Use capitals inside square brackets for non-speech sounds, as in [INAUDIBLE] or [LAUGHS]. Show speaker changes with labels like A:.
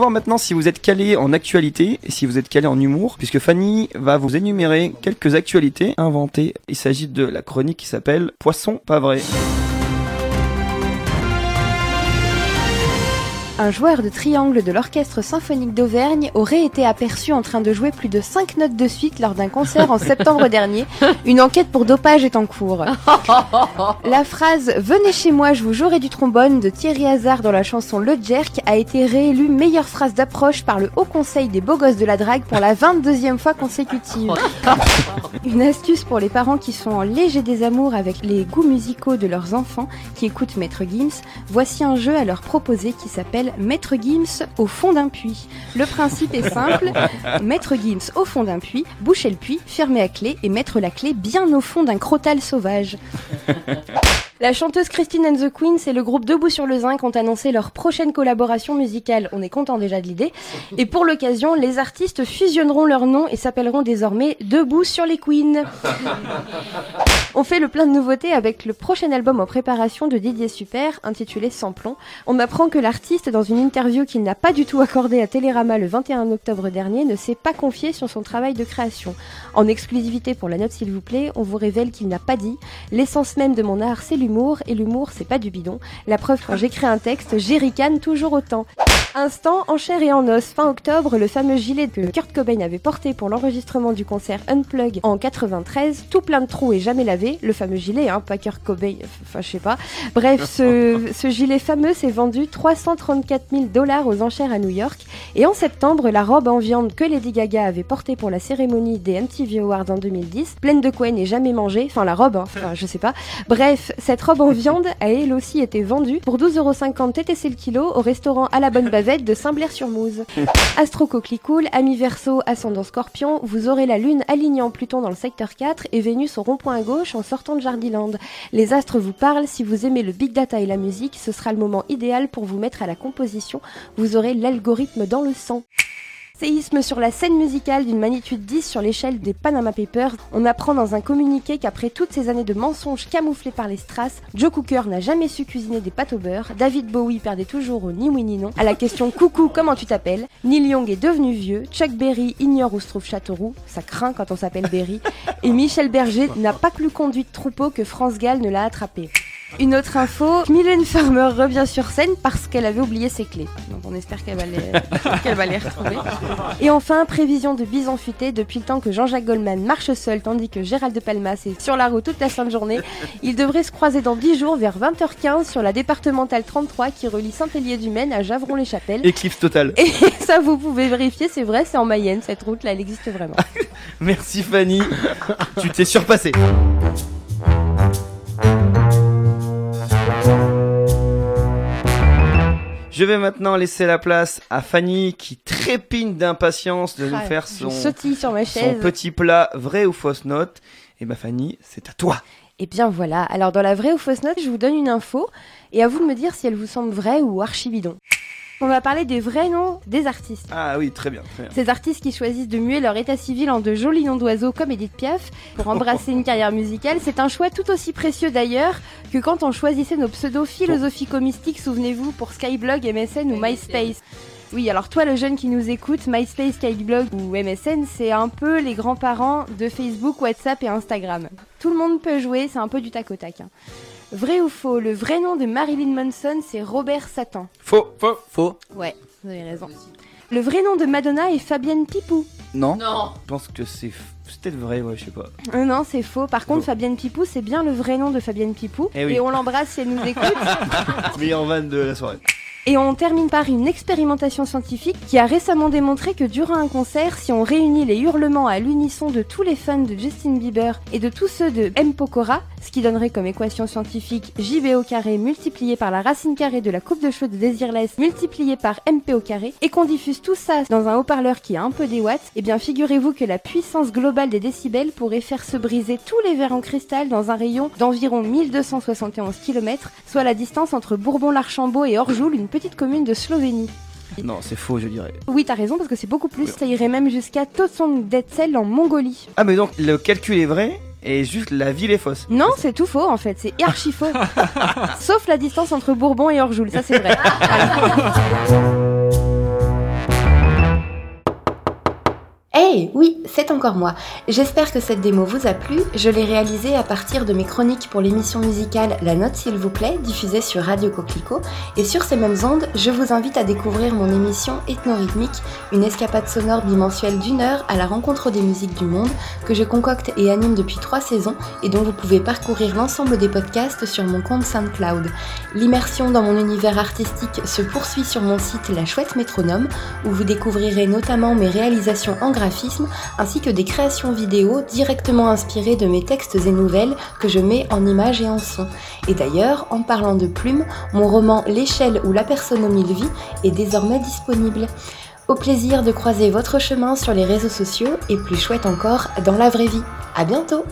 A: voir maintenant si vous êtes calé en actualité et si vous êtes calé en humour, puisque Fanny va vous énumérer quelques actualités inventées. Il s'agit de la chronique qui s'appelle Poisson pas vrai.
B: Un joueur de triangle de l'Orchestre symphonique d'Auvergne aurait été aperçu en train de jouer plus de 5 notes de suite lors d'un concert en septembre [LAUGHS] dernier. Une enquête pour dopage est en cours. [LAUGHS] La phrase Venez chez moi, je vous jouerai du trombone de Thierry Hazard dans la chanson Le Jerk a été réélue meilleure phrase d'approche par le Haut Conseil des beaux gosses de la drague pour la 22e fois consécutive. [LAUGHS] Une astuce pour les parents qui sont en léger désamour avec les goûts musicaux de leurs enfants qui écoutent Maître Gims. Voici un jeu à leur proposer qui s'appelle Maître Gims au fond d'un puits. Le principe est simple. [LAUGHS] Maître Gims au fond d'un puits, boucher le puits, fermer à clé et mettre la clé bien au fond d'un crotal sauvage. [LAUGHS] La chanteuse Christine and the Queens et le groupe Debout sur le Zinc ont annoncé leur prochaine collaboration musicale. On est content déjà de l'idée. Et pour l'occasion, les artistes fusionneront leurs noms et s'appelleront désormais Debout sur les Queens. [LAUGHS] On fait le plein de nouveautés avec le prochain album en préparation de Didier Super, intitulé Samplon. On apprend que l'artiste, dans une interview qu'il n'a pas du tout accordée à Télérama le 21 octobre dernier, ne s'est pas confié sur son travail de création. En exclusivité pour la note s'il vous plaît, on vous révèle qu'il n'a pas dit L'essence même de mon art, c'est et l'humour, c'est pas du bidon. La preuve, quand j'écris un texte, j'éricane toujours autant. Instant en chair et en os. Fin octobre, le fameux gilet que Kurt Cobain avait porté pour l'enregistrement du concert Unplug en 93, tout plein de trous et jamais lavé. Le fameux gilet, hein, pas Kurt Cobain, enfin je sais pas. Bref, ce, [LAUGHS] ce gilet fameux s'est vendu 334 000 dollars aux enchères à New York. Et en septembre, la robe en viande que Lady Gaga avait portée pour la cérémonie des MTV Awards en 2010, pleine de Cohen et jamais mangée, enfin la robe, hein, enfin je sais pas. Bref, cette robe en viande a elle aussi été vendue pour 12,50€ TTC le kilo au restaurant à la bonne de Saint-Blair-sur-Mouze. [LAUGHS] Astro Cool, ami Verseau, ascendant Scorpion, vous aurez la lune alignant Pluton dans le secteur 4 et Vénus au rond-point à gauche en sortant de Jardiland. Les astres vous parlent, si vous aimez le big data et la musique, ce sera le moment idéal pour vous mettre à la composition, vous aurez l'algorithme dans le sang. Séisme sur la scène musicale d'une magnitude 10 sur l'échelle des Panama Papers. On apprend dans un communiqué qu'après toutes ces années de mensonges camouflés par les strass, Joe Cooker n'a jamais su cuisiner des pâtes au beurre, David Bowie perdait toujours au ni oui ni non. À la question coucou comment tu t'appelles, Neil Young est devenu vieux, Chuck Berry ignore où se trouve Châteauroux, ça craint quand on s'appelle Berry, et Michel Berger n'a pas plus conduit de troupeau que France Gall ne l'a attrapé. Une autre info, Mylène Farmer revient sur scène parce qu'elle avait oublié ses clés. Donc on espère qu'elle va, les... [LAUGHS] qu'elle va les retrouver. Et enfin, prévision de bison futé depuis le temps que Jean-Jacques Goldman marche seul tandis que Gérald de Palmas est sur la route toute la sainte journée. Il devrait se croiser dans 10 jours vers 20h15 sur la départementale 33 qui relie Saint-Hélier-du-Maine à Javron-les-Chapelles.
A: Éclipse totale.
B: Et [LAUGHS] ça, vous pouvez vérifier, c'est vrai, c'est en Mayenne, cette route-là, elle existe vraiment. [LAUGHS]
A: Merci Fanny, tu t'es surpassée. Je vais maintenant laisser la place à Fanny qui trépigne d'impatience de nous
B: Ah,
A: faire son,
B: sautille sur ma
A: son
B: chaise.
A: petit plat vrai ou fausse note. Et bah Fanny, c'est à toi.
B: Et bien voilà, alors dans la vraie ou fausse note, je vous donne une info et à vous de me dire si elle vous semble vraie ou archibidon. On va parler des vrais noms des artistes.
A: Ah oui, très bien, très bien.
B: Ces artistes qui choisissent de muer leur état civil en de jolis noms d'oiseaux comme Edith Piaf pour [LAUGHS] embrasser une carrière musicale, c'est un choix tout aussi précieux d'ailleurs que quand on choisissait nos pseudos philosophico-mystiques, souvenez-vous, pour Skyblog, MSN ou MySpace. Oui, alors toi le jeune qui nous écoute, MySpace, Skyblog ou MSN, c'est un peu les grands-parents de Facebook, WhatsApp et Instagram. Tout le monde peut jouer, c'est un peu du tac au tac. hein. Vrai ou faux, le vrai nom de Marilyn Manson, c'est Robert Satan.
A: Faux, faux,
C: Faux.
B: Ouais, vous avez raison. Le vrai nom de Madonna est Fabienne Pipou.
C: Non.
D: Non.
A: Je pense que c'est peut-être vrai, ouais, je sais pas.
B: Euh, non, c'est faux. Par contre,
A: Faux.
B: Fabienne Pipou, c'est bien le vrai nom de Fabienne Pipou.
A: Eh oui.
B: Et on l'embrasse si elle nous [LAUGHS] écoute.
A: Meilleur van de la soirée.
B: Et on termine par une expérimentation scientifique qui a récemment démontré que durant un concert, si on réunit les hurlements à l'unisson de tous les fans de Justin Bieber et de tous ceux de M. Pokora, ce qui donnerait comme équation scientifique JB au carré multiplié par la racine carrée de la coupe de cheveux de Desireless multiplié par MP au carré, et qu'on diffuse tout ça dans un haut-parleur qui a un peu des watts, et bien figurez-vous que la puissance globale des décibels pourrait faire se briser tous les verres en cristal dans un rayon d'environ 1271 km, soit la distance entre Bourbon-l'Archambault et Orjoul, petite commune de Slovénie. [LAUGHS]
A: Non, c'est faux, je dirais.
B: Oui, t'as raison, parce que c'est beaucoup plus, ça irait même jusqu'à Totsong Detzel en Mongolie.
A: Ah, mais donc le calcul est vrai et juste la ville est fausse.
B: Non, c'est tout faux en fait, c'est archi faux. [LAUGHS] Sauf la distance entre Bourbon et Orjoul, ça c'est vrai. [LAUGHS] c'est encore moi. J'espère que cette démo vous a plu. Je l'ai réalisée à partir de mes chroniques pour l'émission musicale La Note s'il vous plaît, diffusée sur Radio Coquelicot. Et sur ces mêmes ondes, je vous invite à découvrir mon émission Ethnorhythmique, une escapade sonore bimensuelle d'une heure à la rencontre des musiques du monde, que je concocte et anime depuis trois saisons et dont vous pouvez parcourir l'ensemble des podcasts sur mon compte SoundCloud. L'immersion dans mon univers artistique se poursuit sur mon site La Chouette Métronome, où vous découvrirez notamment mes réalisations en graphisme ainsi que des créations vidéo directement inspirées de mes textes et nouvelles que je mets en images et en son. Et d'ailleurs, en parlant de plumes, mon roman L'échelle où la personne aux mille vies est désormais disponible. Au plaisir de croiser votre chemin sur les réseaux sociaux et plus chouette encore dans la vraie vie. À bientôt!